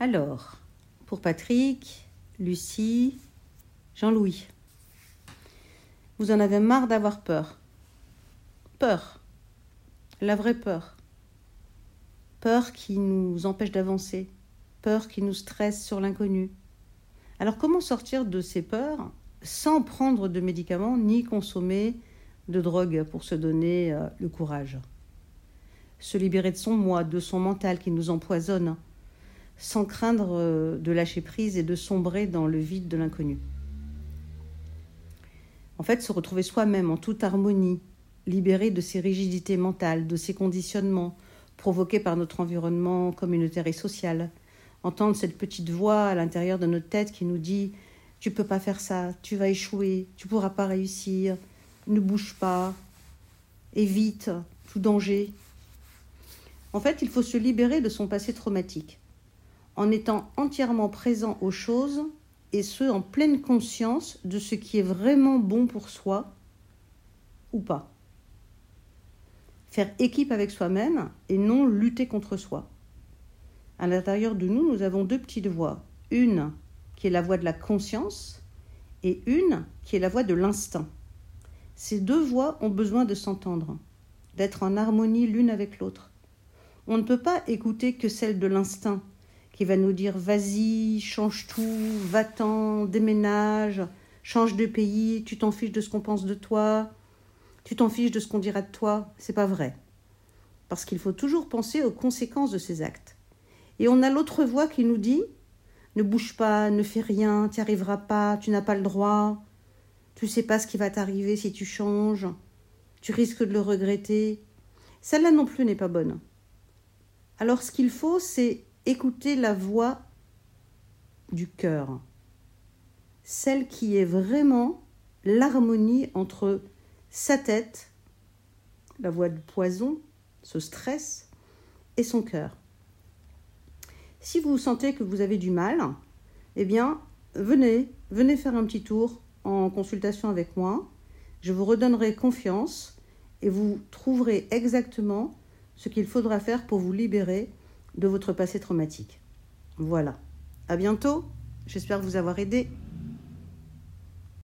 Alors, pour Patrick, Lucie, Jean-Louis, vous en avez marre d'avoir peur. Peur. La vraie peur. Peur qui nous empêche d'avancer. Peur qui nous stresse sur l'inconnu. Alors comment sortir de ces peurs sans prendre de médicaments ni consommer de drogue pour se donner euh, le courage? Se libérer de son moi, de son mental qui nous empoisonne, sans craindre euh, de lâcher prise et de sombrer dans le vide de l'inconnu. En fait, se retrouver soi-même en toute harmonie, libéré de ses rigidités mentales, de ses conditionnements provoqués par notre environnement communautaire et social, entendre cette petite voix à l'intérieur de notre tête qui nous dit tu peux pas faire ça, tu vas échouer, tu pourras pas réussir, ne bouge pas, évite tout danger. En fait, il faut se libérer de son passé traumatique en étant entièrement présent aux choses et ce en pleine conscience de ce qui est vraiment bon pour soi ou pas. Faire équipe avec soi-même et non lutter contre soi. À l'intérieur de nous, nous avons deux petites voix. Une qui est la voix de la conscience et une qui est la voix de l'instinct. Ces deux voix ont besoin de s'entendre, d'être en harmonie l'une avec l'autre. On ne peut pas écouter que celle de l'instinct qui va nous dire vas-y, change tout, va-t'en, déménage, change de pays, tu t'en fiches de ce qu'on pense de toi, tu t'en fiches de ce qu'on dira de toi. C'est pas vrai. Parce qu'il faut toujours penser aux conséquences de ces actes. Et on a l'autre voix qui nous dit ne bouge pas, ne fais rien, tu n'y arriveras pas, tu n'as pas le droit, tu sais pas ce qui va t'arriver si tu changes, tu risques de le regretter. Celle-là non plus n'est pas bonne. Alors ce qu'il faut, c'est écoutez la voix du cœur, celle qui est vraiment l'harmonie entre sa tête, la voix de poison, ce stress, et son cœur. Si vous sentez que vous avez du mal, eh bien, venez, venez faire un petit tour en consultation avec moi. Je vous redonnerai confiance et vous trouverez exactement ce qu'il faudra faire pour vous libérer de votre passé traumatique. Voilà. À bientôt. J'espère vous avoir aidé.